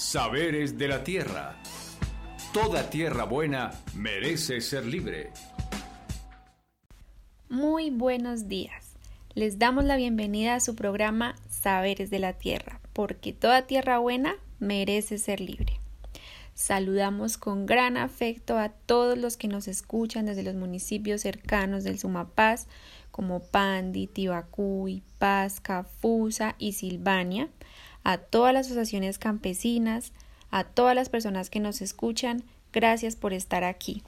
Saberes de la Tierra. Toda tierra buena merece ser libre. Muy buenos días. Les damos la bienvenida a su programa Saberes de la Tierra, porque toda tierra buena merece ser libre. Saludamos con gran afecto a todos los que nos escuchan desde los municipios cercanos del Sumapaz, como Pandi, Tibacuy, Pasca, Fusa y Silvania, a todas las asociaciones campesinas, a todas las personas que nos escuchan, gracias por estar aquí.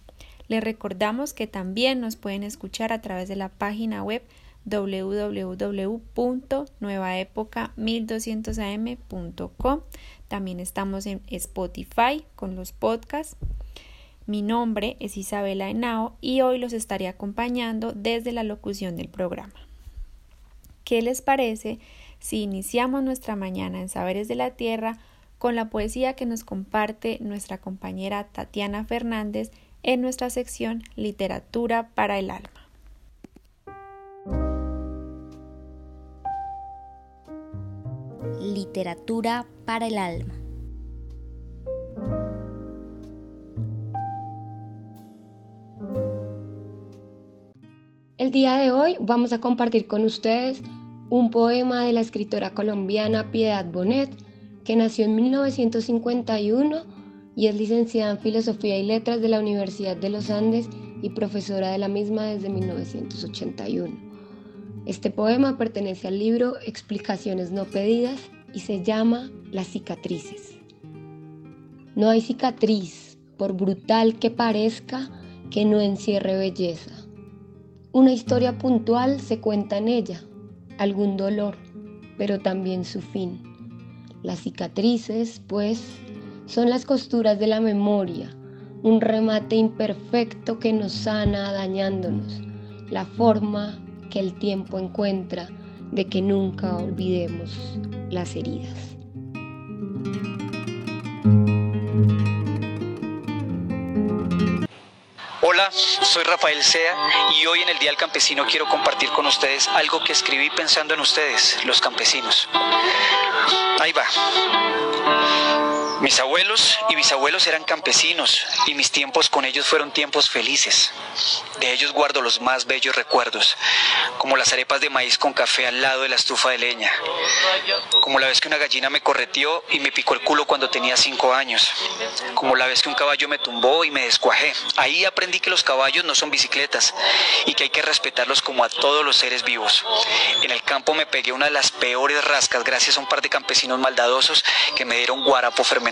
Les recordamos que también nos pueden escuchar a través de la página web www.nuevaepoca1200am.com. También estamos en Spotify con los podcasts. Mi nombre es Isabela Henao y hoy los estaré acompañando desde la locución del programa. ¿Qué les parece si iniciamos nuestra mañana en Saberes de la Tierra con la poesía que nos comparte nuestra compañera Tatiana Fernández en nuestra sección Literatura para el Alma. Literatura para el Alma. El día de hoy vamos a compartir con ustedes un poema de la escritora colombiana Piedad Bonet, que nació en 1951 y es licenciada en Filosofía y Letras de la Universidad de los Andes y profesora de la misma desde 1981. Este poema pertenece al libro Explicaciones no pedidas y se llama Las cicatrices. No hay cicatriz, por brutal que parezca, que no encierre belleza. Una historia puntual se cuenta en ella, algún dolor, pero también su fin. Las cicatrices, pues, son las costuras de la memoria, un remate imperfecto que nos sana dañándonos, la forma que el tiempo encuentra de que nunca olvidemos las heridas. Soy Rafael Sea y hoy en el Día del Campesino quiero compartir con ustedes algo que escribí pensando en ustedes, los campesinos. Ahí va. Mis abuelos y bisabuelos eran campesinos y mis tiempos con ellos fueron tiempos felices. De ellos guardo los más bellos recuerdos, como las arepas de maíz con café al lado de la estufa de leña, como la vez que una gallina me correteó y me picó el culo cuando tenía cinco años, como la vez que un caballo me tumbó y me descuajé. Ahí aprendí que los caballos no son bicicletas y que hay que respetarlos como a todos los seres vivos. En el campo me pegué una de las peores rascas gracias a un par de campesinos maldadosos que me dieron guarapo fermentado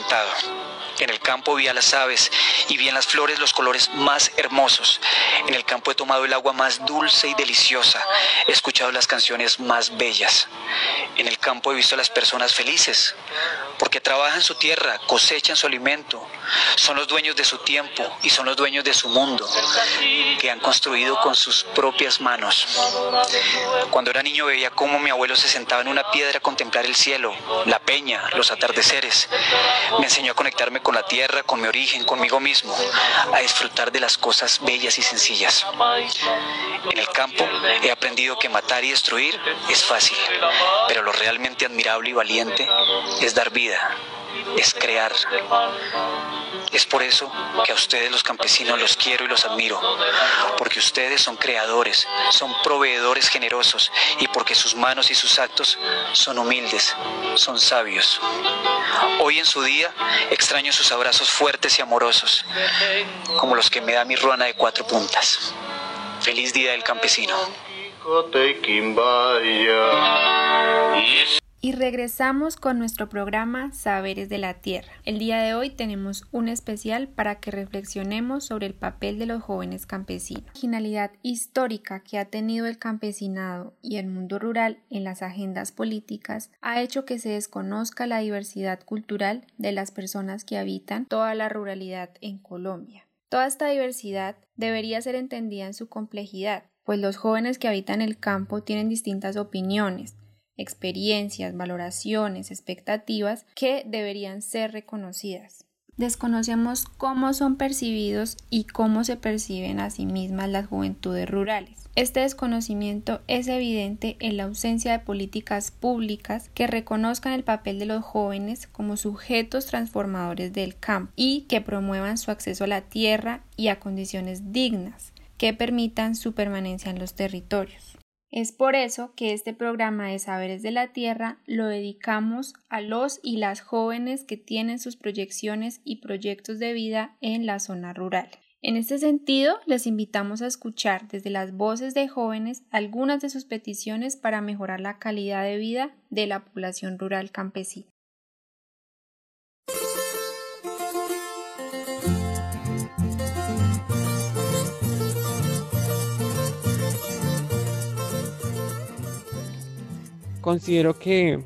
en el campo vi a las aves y vi en las flores los colores más hermosos. En el campo he tomado el agua más dulce y deliciosa. He escuchado las canciones más bellas. En el campo he visto a las personas felices, porque trabajan su tierra, cosechan su alimento, son los dueños de su tiempo y son los dueños de su mundo, que han construido con sus propias manos. Cuando era niño veía cómo mi abuelo se sentaba en una piedra a contemplar el cielo, la peña, los atardeceres. Me enseñó a conectarme con la tierra, con mi origen, conmigo mismo, a disfrutar de las cosas bellas y sencillas. En el campo he aprendido que matar y destruir es fácil, pero lo realmente admirable y valiente es dar vida es crear. Es por eso que a ustedes los campesinos los quiero y los admiro, porque ustedes son creadores, son proveedores generosos y porque sus manos y sus actos son humildes, son sabios. Hoy en su día extraño sus abrazos fuertes y amorosos, como los que me da mi ruana de cuatro puntas. Feliz Día del Campesino y regresamos con nuestro programa Saberes de la Tierra. El día de hoy tenemos un especial para que reflexionemos sobre el papel de los jóvenes campesinos. La originalidad histórica que ha tenido el campesinado y el mundo rural en las agendas políticas ha hecho que se desconozca la diversidad cultural de las personas que habitan toda la ruralidad en Colombia. Toda esta diversidad debería ser entendida en su complejidad, pues los jóvenes que habitan el campo tienen distintas opiniones, experiencias, valoraciones, expectativas que deberían ser reconocidas. desconocemos cómo son percibidos y cómo se perciben a sí mismas las juventudes rurales. Este desconocimiento es evidente en la ausencia de políticas públicas que reconozcan el papel de los jóvenes como sujetos transformadores del campo y que promuevan su acceso a la tierra y a condiciones dignas que permitan su permanencia en los territorios. Es por eso que este programa de Saberes de la Tierra lo dedicamos a los y las jóvenes que tienen sus proyecciones y proyectos de vida en la zona rural. En este sentido, les invitamos a escuchar desde las voces de jóvenes algunas de sus peticiones para mejorar la calidad de vida de la población rural campesina. Considero que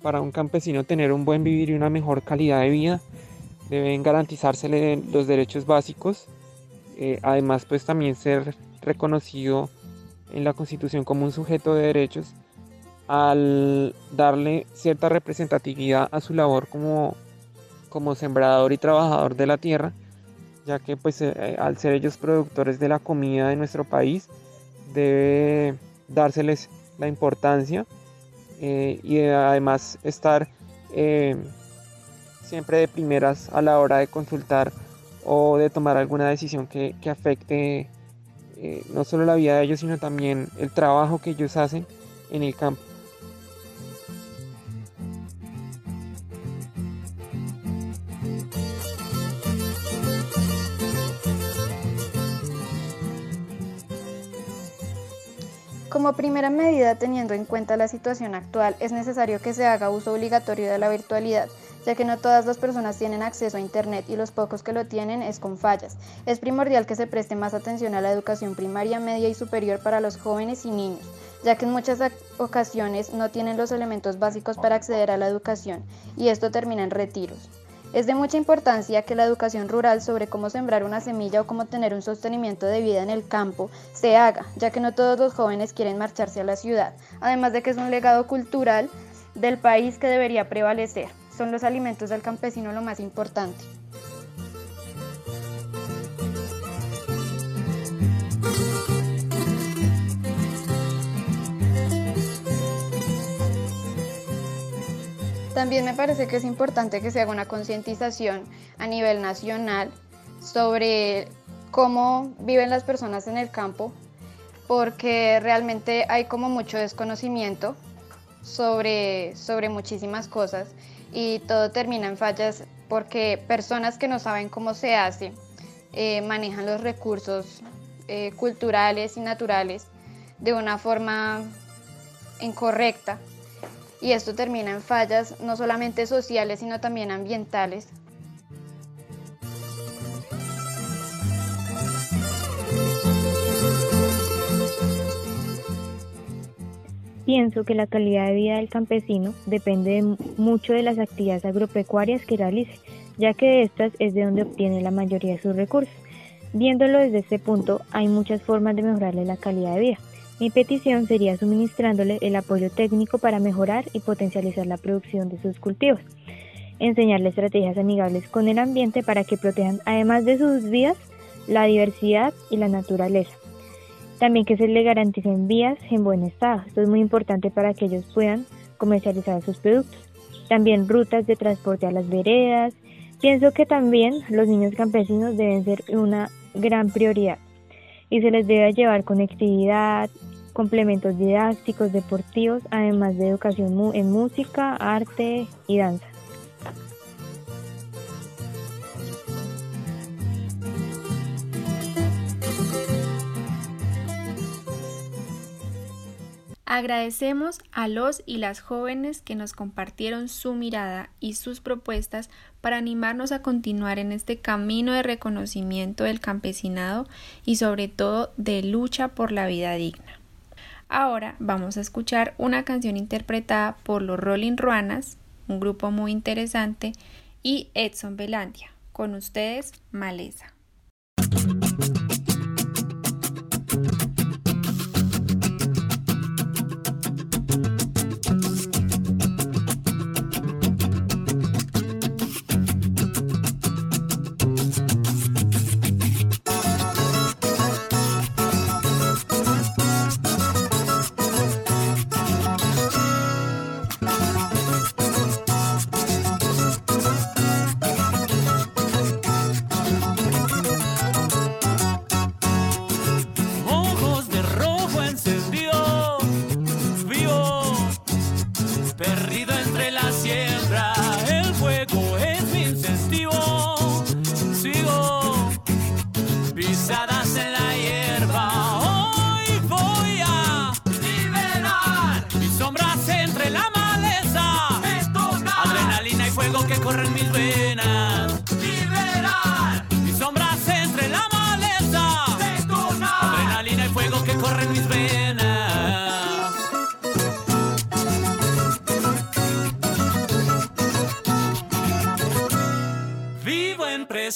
para un campesino tener un buen vivir y una mejor calidad de vida deben garantizársele los derechos básicos. Eh, además, pues también ser reconocido en la Constitución como un sujeto de derechos al darle cierta representatividad a su labor como, como sembrador y trabajador de la tierra, ya que pues eh, al ser ellos productores de la comida de nuestro país, debe dárseles la importancia eh, y además estar eh, siempre de primeras a la hora de consultar o de tomar alguna decisión que, afecte eh, no solo la vida de ellos, sino también el trabajo que ellos hacen en el campo. Como primera medida, teniendo en cuenta la situación actual, es necesario que se haga uso obligatorio de la virtualidad, ya que no todas las personas tienen acceso a Internet y los pocos que lo tienen es con fallas. Es primordial que se preste más atención a la educación primaria, media y superior para los jóvenes y niños, ya que en muchas ocasiones no tienen los elementos básicos para acceder a la educación y esto termina en retiros. Es de mucha importancia que la educación rural sobre cómo sembrar una semilla o cómo tener un sostenimiento de vida en el campo se haga, ya que no todos los jóvenes quieren marcharse a la ciudad, además de que es un legado cultural del país que debería prevalecer. Son los alimentos del campesino lo más importante. También me parece que es importante que se haga una concientización a nivel nacional sobre cómo viven las personas en el campo, porque realmente hay como mucho desconocimiento sobre, sobre muchísimas cosas y todo termina en fallas porque personas que no saben cómo se hace eh, manejan los recursos eh, culturales y naturales de una forma incorrecta y esto termina en fallas no solamente sociales, sino también ambientales. Pienso que la calidad de vida del campesino depende mucho de las actividades agropecuarias que realice, ya que de estas es de donde obtiene la mayoría de sus recursos. Viéndolo desde este punto, hay muchas formas de mejorarle la calidad de vida. Mi petición sería suministrándole el apoyo técnico para mejorar y potencializar la producción de sus cultivos, enseñarle estrategias amigables con el ambiente para que protejan, además de sus vidas, la diversidad y la naturaleza. También que se le garanticen vías en buen estado. Esto es muy importante para que ellos puedan comercializar sus productos. También rutas de transporte a las veredas. Pienso que también los niños campesinos deben ser una gran prioridad y se les debe llevar conectividad, complementos didácticos, deportivos, además de educación en música, arte y danza. Agradecemos a los y las jóvenes que nos compartieron su mirada y sus propuestas para animarnos a continuar en este camino de reconocimiento del campesinado y sobre todo de lucha por la vida digna. Ahora vamos a escuchar una canción interpretada por los Rolling Ruanas, un grupo muy interesante, y Edson Belandia. Con ustedes, Maleza.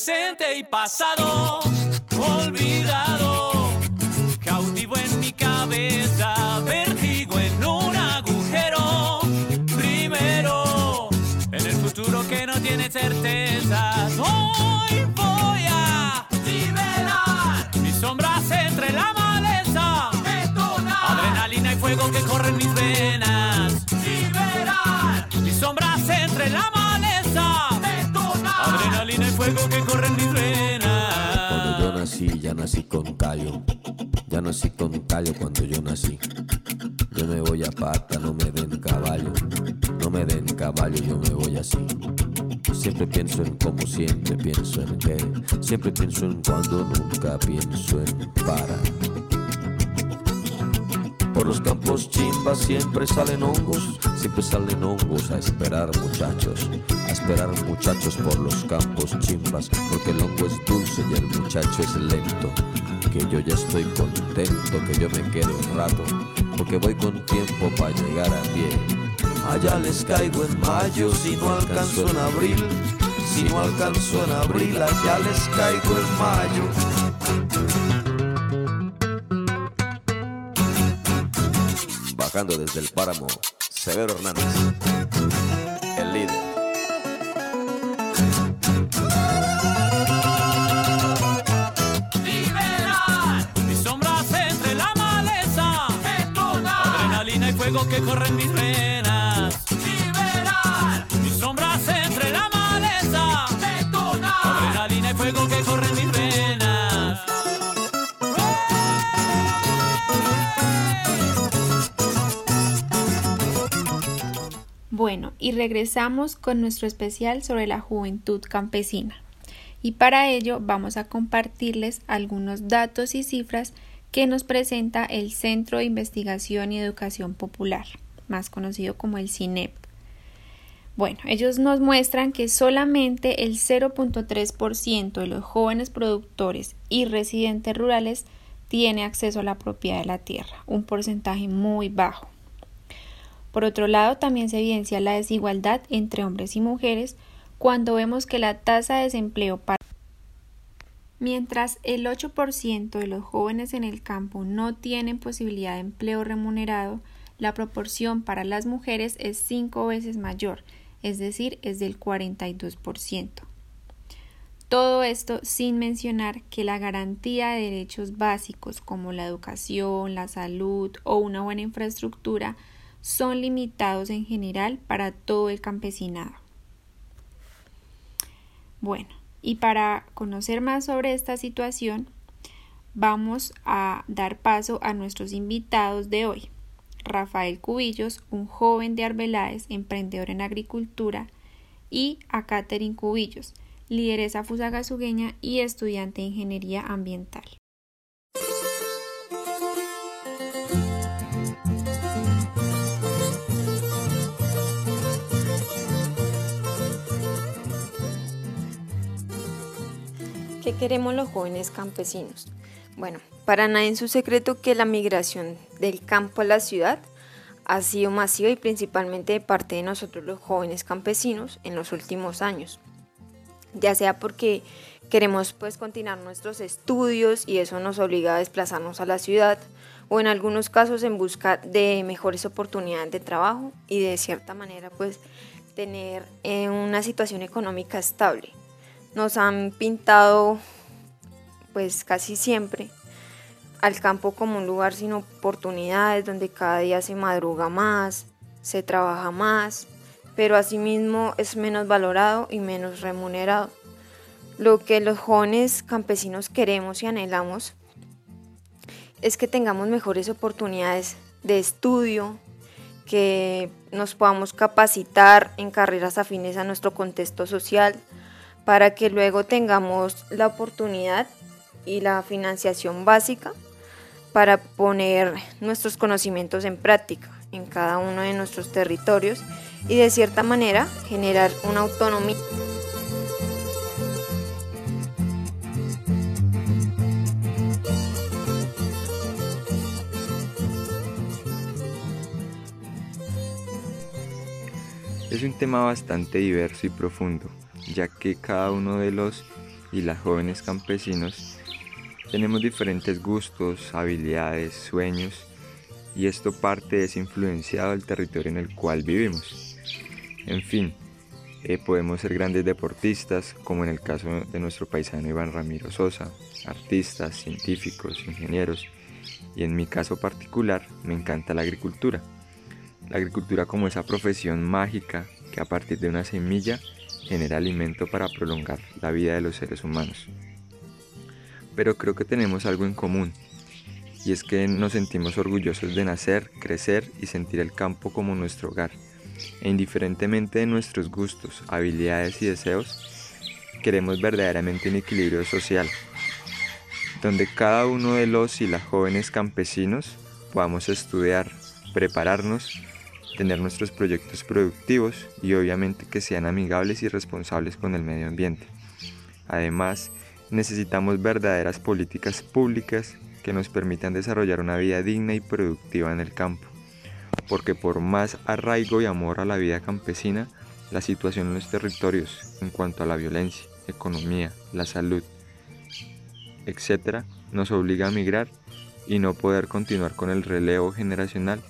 Presente y pasado, olvidado, cautivo en mi cabeza, vertigo en un agujero. Primero, en el futuro que no tiene certezas, hoy voy a liberar mis sombras entre la maleza. Adrenalina y fuego que corren mis venas. Liberar mis sombras entre la maleza. Con callo. Ya nací con callo cuando yo nací. Yo me voy a pata, no me den caballo. No me den caballo, yo me voy así. Siempre pienso en cómo, siempre pienso en qué. Siempre pienso en cuando, nunca pienso en para. Por los campos chimbas siempre salen hongos, siempre salen hongos a esperar muchachos, a esperar muchachos por los campos chimbas, porque el hongo es dulce y el muchacho es lento, que yo ya estoy contento, que yo me quedo un rato, porque voy con tiempo para llegar a pie. Allá les caigo en mayo, si no alcanzo en abril, si no alcanzo en abril, allá les caigo en mayo. Bajando desde el páramo, Severo Hernández, el líder. Liberar mis sombras entre la maleza. Adrenalina y fuego que corren mis venas. Regresamos con nuestro especial sobre la juventud campesina. Y para ello vamos a compartirles algunos datos y cifras que nos presenta el Centro de Investigación y Educación Popular, más conocido como el CINEP. Bueno, ellos nos muestran que solamente el 0.3% de los jóvenes productores y residentes rurales tiene acceso a la propiedad de la tierra, un porcentaje muy bajo. Por otro lado, también se evidencia la desigualdad entre hombres y mujeres cuando vemos que la tasa de desempleo para Mientras el 8% de los jóvenes en el campo no tienen posibilidad de empleo remunerado, la proporción para las mujeres es cinco veces mayor, es decir, es del 42%. Todo esto sin mencionar que la garantía de derechos básicos como la educación, la salud o una buena infraestructura son limitados en general para todo el campesinado. Bueno, y para conocer más sobre esta situación, vamos a dar paso a nuestros invitados de hoy. Rafael Cubillos, un joven de Arbeláez, emprendedor en agricultura, y a Catherine Cubillos, lideresa fusagasugueña y estudiante de ingeniería ambiental. ¿Qué queremos los jóvenes campesinos? Bueno, para nadie es un secreto que la migración del campo a la ciudad ha sido masiva y principalmente de parte de nosotros los jóvenes campesinos en los últimos años. Ya sea porque queremos pues continuar nuestros estudios y eso nos obliga a desplazarnos a la ciudad o en algunos casos en busca de mejores oportunidades de trabajo y de cierta manera pues tener eh, una situación económica estable nos han pintado pues casi siempre al campo como un lugar sin oportunidades, donde cada día se madruga más, se trabaja más, pero asimismo es menos valorado y menos remunerado. Lo que los jóvenes campesinos queremos y anhelamos es que tengamos mejores oportunidades de estudio, que nos podamos capacitar en carreras afines a nuestro contexto social, para que luego tengamos la oportunidad y la financiación básica para poner nuestros conocimientos en práctica en cada uno de nuestros territorios y de cierta manera generar una autonomía. Es un tema bastante diverso y profundo, ya que cada uno de los y las jóvenes campesinos tenemos diferentes gustos, habilidades, sueños y esto parte es influenciado del territorio en el cual vivimos. En fin, eh, podemos ser grandes deportistas, como en el caso de nuestro paisano Iván Ramiro Sosa, artistas, científicos, ingenieros, y en mi caso particular me encanta la agricultura. La agricultura como esa profesión mágica que a partir de una semilla genera alimento para prolongar la vida de los seres humanos. Pero creo que tenemos algo en común, y es que nos sentimos orgullosos de nacer, crecer y sentir el campo como nuestro hogar. E indiferentemente de nuestros gustos, habilidades y deseos, queremos verdaderamente un equilibrio social, donde cada uno de los y las jóvenes campesinos podamos estudiar, prepararnos, tener nuestros proyectos productivos y obviamente que sean amigables y responsables con el medio ambiente. Además, necesitamos verdaderas políticas públicas que nos permitan desarrollar una vida digna y productiva en el campo, porque por más arraigo y amor a la vida campesina, la situación en los territorios en cuanto a la violencia, economía, la salud, etc., nos obliga a migrar y no poder continuar con el relevo generacional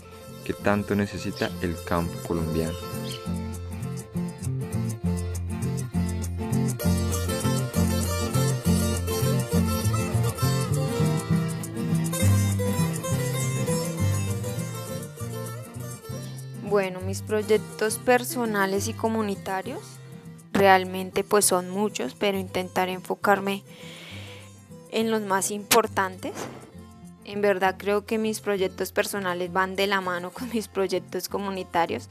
que tanto necesita el campo colombiano. Bueno, mis proyectos personales y comunitarios realmente pues son muchos, pero intentaré enfocarme en los más importantes. En verdad creo que mis proyectos personales van de la mano con mis proyectos comunitarios.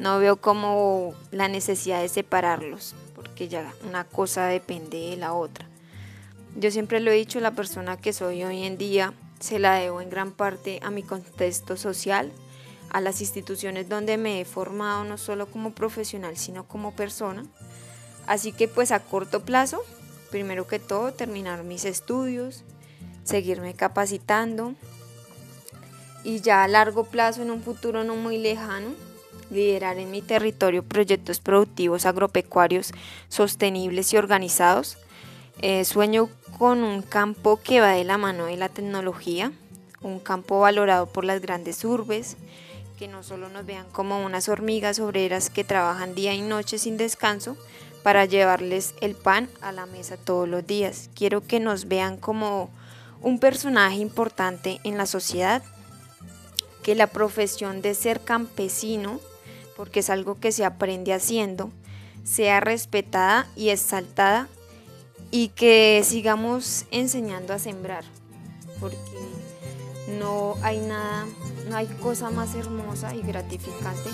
No veo como la necesidad de separarlos, porque ya una cosa depende de la otra. Yo siempre lo he dicho, la persona que soy hoy en día se la debo en gran parte a mi contexto social, a las instituciones donde me he formado no solo como profesional, sino como persona. Así que pues a corto plazo primero que todo, terminar mis estudios, seguirme capacitando y ya a largo plazo, en un futuro no muy lejano, liderar en mi territorio proyectos productivos agropecuarios sostenibles y organizados. Eh, sueño con un campo que va de la mano de la tecnología, un campo valorado por las grandes urbes, que no solo nos vean como unas hormigas obreras que trabajan día y noche sin descanso, para llevarles el pan a la mesa todos los días. Quiero que nos vean como un personaje importante en la sociedad, que la profesión de ser campesino, porque es algo que se aprende haciendo, sea respetada y exaltada y que sigamos enseñando a sembrar, porque no hay nada, no hay cosa más hermosa y gratificante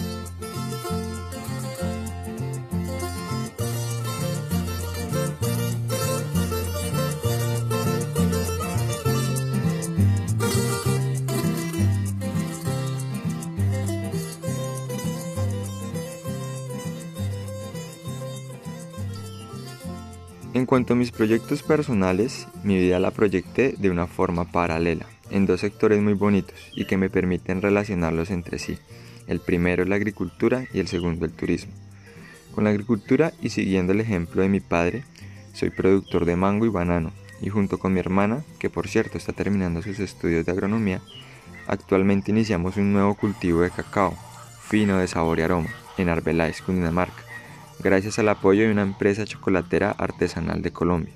cuanto a mis proyectos personales, mi vida la proyecté de una forma paralela, en dos sectores muy bonitos y que me permiten relacionarlos entre sí. El primero es la agricultura y el segundo el turismo. Con la agricultura y siguiendo el ejemplo de mi padre, soy productor de mango y banano y junto con mi hermana, que por cierto está terminando sus estudios de agronomía, actualmente iniciamos un nuevo cultivo de cacao, fino de sabor y aroma, en Arbeláez, Cundinamarca gracias al apoyo de una empresa chocolatera artesanal de Colombia.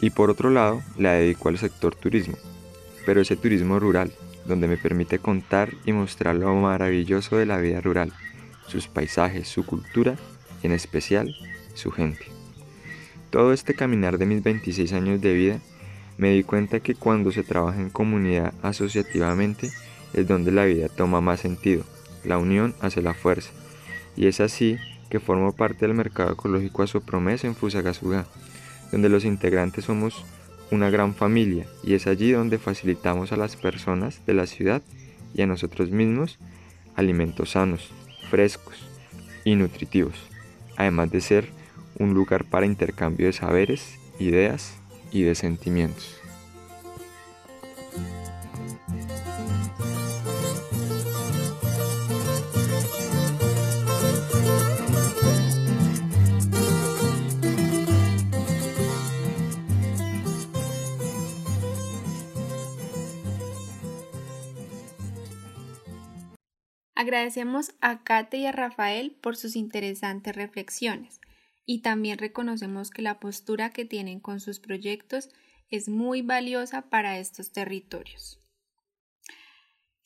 Y por otro lado, la dedico al sector turismo, pero ese turismo rural, donde me permite contar y mostrar lo maravilloso de la vida rural, sus paisajes, su cultura y en especial su gente. Todo este caminar de mis 26 años de vida, me di cuenta que cuando se trabaja en comunidad asociativamente es donde la vida toma más sentido, la unión hace la fuerza, y es así que formo parte del mercado ecológico a su promesa en Fusagasugá, donde los integrantes somos una gran familia y es allí donde facilitamos a las personas de la ciudad y a nosotros mismos alimentos sanos, frescos y nutritivos, además de ser un lugar para intercambio de saberes, ideas y de sentimientos. Agradecemos a Kate y a Rafael por sus interesantes reflexiones y también reconocemos que la postura que tienen con sus proyectos es muy valiosa para estos territorios.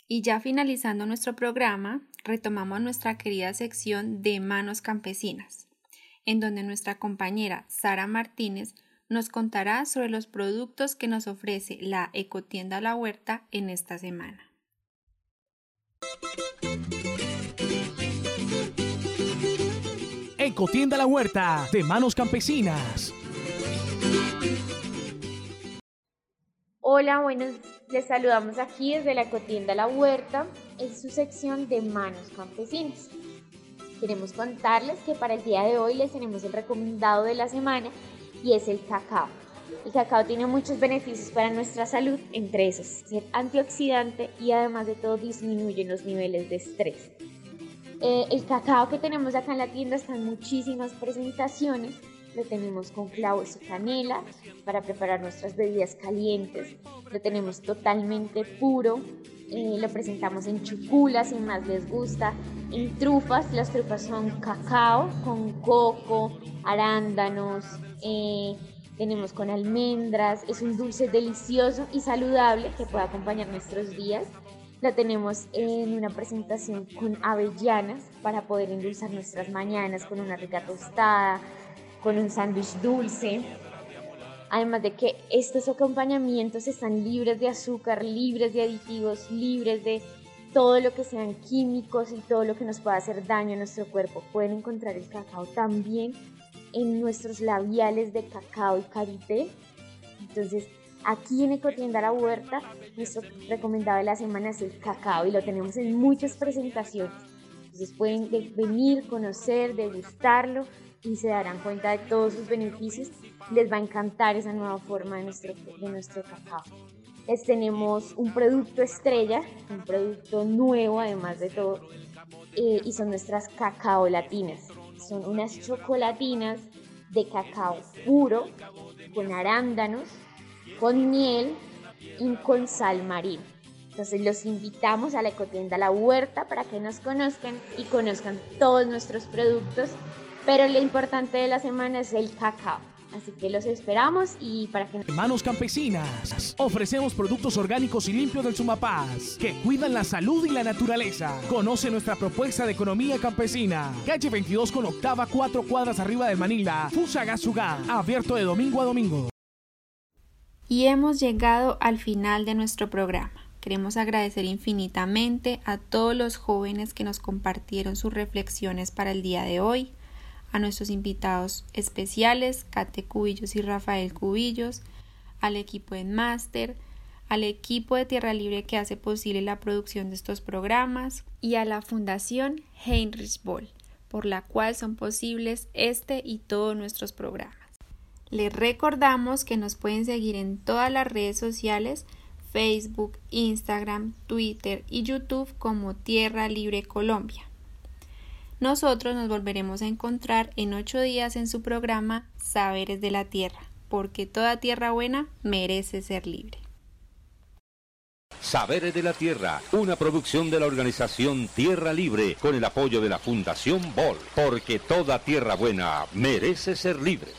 Y ya finalizando nuestro programa, retomamos nuestra querida sección de Manos Campesinas, en donde nuestra compañera Sara Martínez nos contará sobre los productos que nos ofrece la Ecotienda La Huerta en esta semana. Ecotienda La Huerta de Manos Campesinas. Hola, buenos, les saludamos aquí desde la Ecotienda La Huerta en su sección de Manos Campesinas. Queremos contarles que para el día de hoy les tenemos el recomendado de la semana y es el cacao. El cacao tiene muchos beneficios para nuestra salud, entre esos ser antioxidante y además de todo disminuye los niveles de estrés. Eh, el cacao que tenemos acá en la tienda está en muchísimas presentaciones. Lo tenemos con clavos y canela para preparar nuestras bebidas calientes. Lo tenemos totalmente puro. Eh, lo presentamos en chuculas si más les gusta. En trufas, las trufas son cacao con coco, arándanos. Eh, tenemos con almendras. Es un dulce delicioso y saludable que puede acompañar nuestros días. La tenemos en una presentación con avellanas para poder endulzar nuestras mañanas con una rica tostada, con un sándwich dulce. Además de que estos acompañamientos están libres de azúcar, libres de aditivos, libres de todo lo que sean químicos y todo lo que nos pueda hacer daño a nuestro cuerpo. Pueden encontrar el cacao también en nuestros labiales de cacao y karité. Entonces, Aquí en Ecotienda La Huerta, nuestro recomendado de la semana es el cacao y lo tenemos en muchas presentaciones. Entonces pueden venir, conocer, degustarlo y se darán cuenta de todos sus beneficios. Les va a encantar esa nueva forma de nuestro, de nuestro cacao. Les tenemos un producto estrella, un producto nuevo además de todo, eh, y son nuestras cacao latinas. Son unas chocolatinas de cacao puro con arándanos, con miel y con sal marina. Entonces los invitamos a la ecotienda La Huerta para que nos conozcan y conozcan todos nuestros productos, pero lo importante de la semana es el cacao. Así que los esperamos y para que... Manos Campesinas. Ofrecemos productos orgánicos y limpios del Sumapaz que cuidan la salud y la naturaleza. Conoce nuestra propuesta de economía campesina. Calle 22 con octava, cuatro cuadras arriba de Manila. Fusagasugá. Abierto de domingo a domingo. Y hemos llegado al final de nuestro programa. Queremos agradecer infinitamente a todos los jóvenes que nos compartieron sus reflexiones para el día de hoy, a nuestros invitados especiales, Kate Cubillos y Rafael Cubillos, al equipo en Máster, al equipo de Tierra Libre que hace posible la producción de estos programas y a la Fundación Heinrich Boll, por la cual son posibles este y todos nuestros programas. Les recordamos que nos pueden seguir en todas las redes sociales, Facebook, Instagram, Twitter y YouTube como Tierra Libre Colombia. Nosotros nos volveremos a encontrar en ocho días en su programa Saberes de la Tierra, porque toda tierra buena merece ser libre. Saberes de la Tierra, una producción de la organización Tierra Libre con el apoyo de la Fundación BOL, porque toda tierra buena merece ser libre.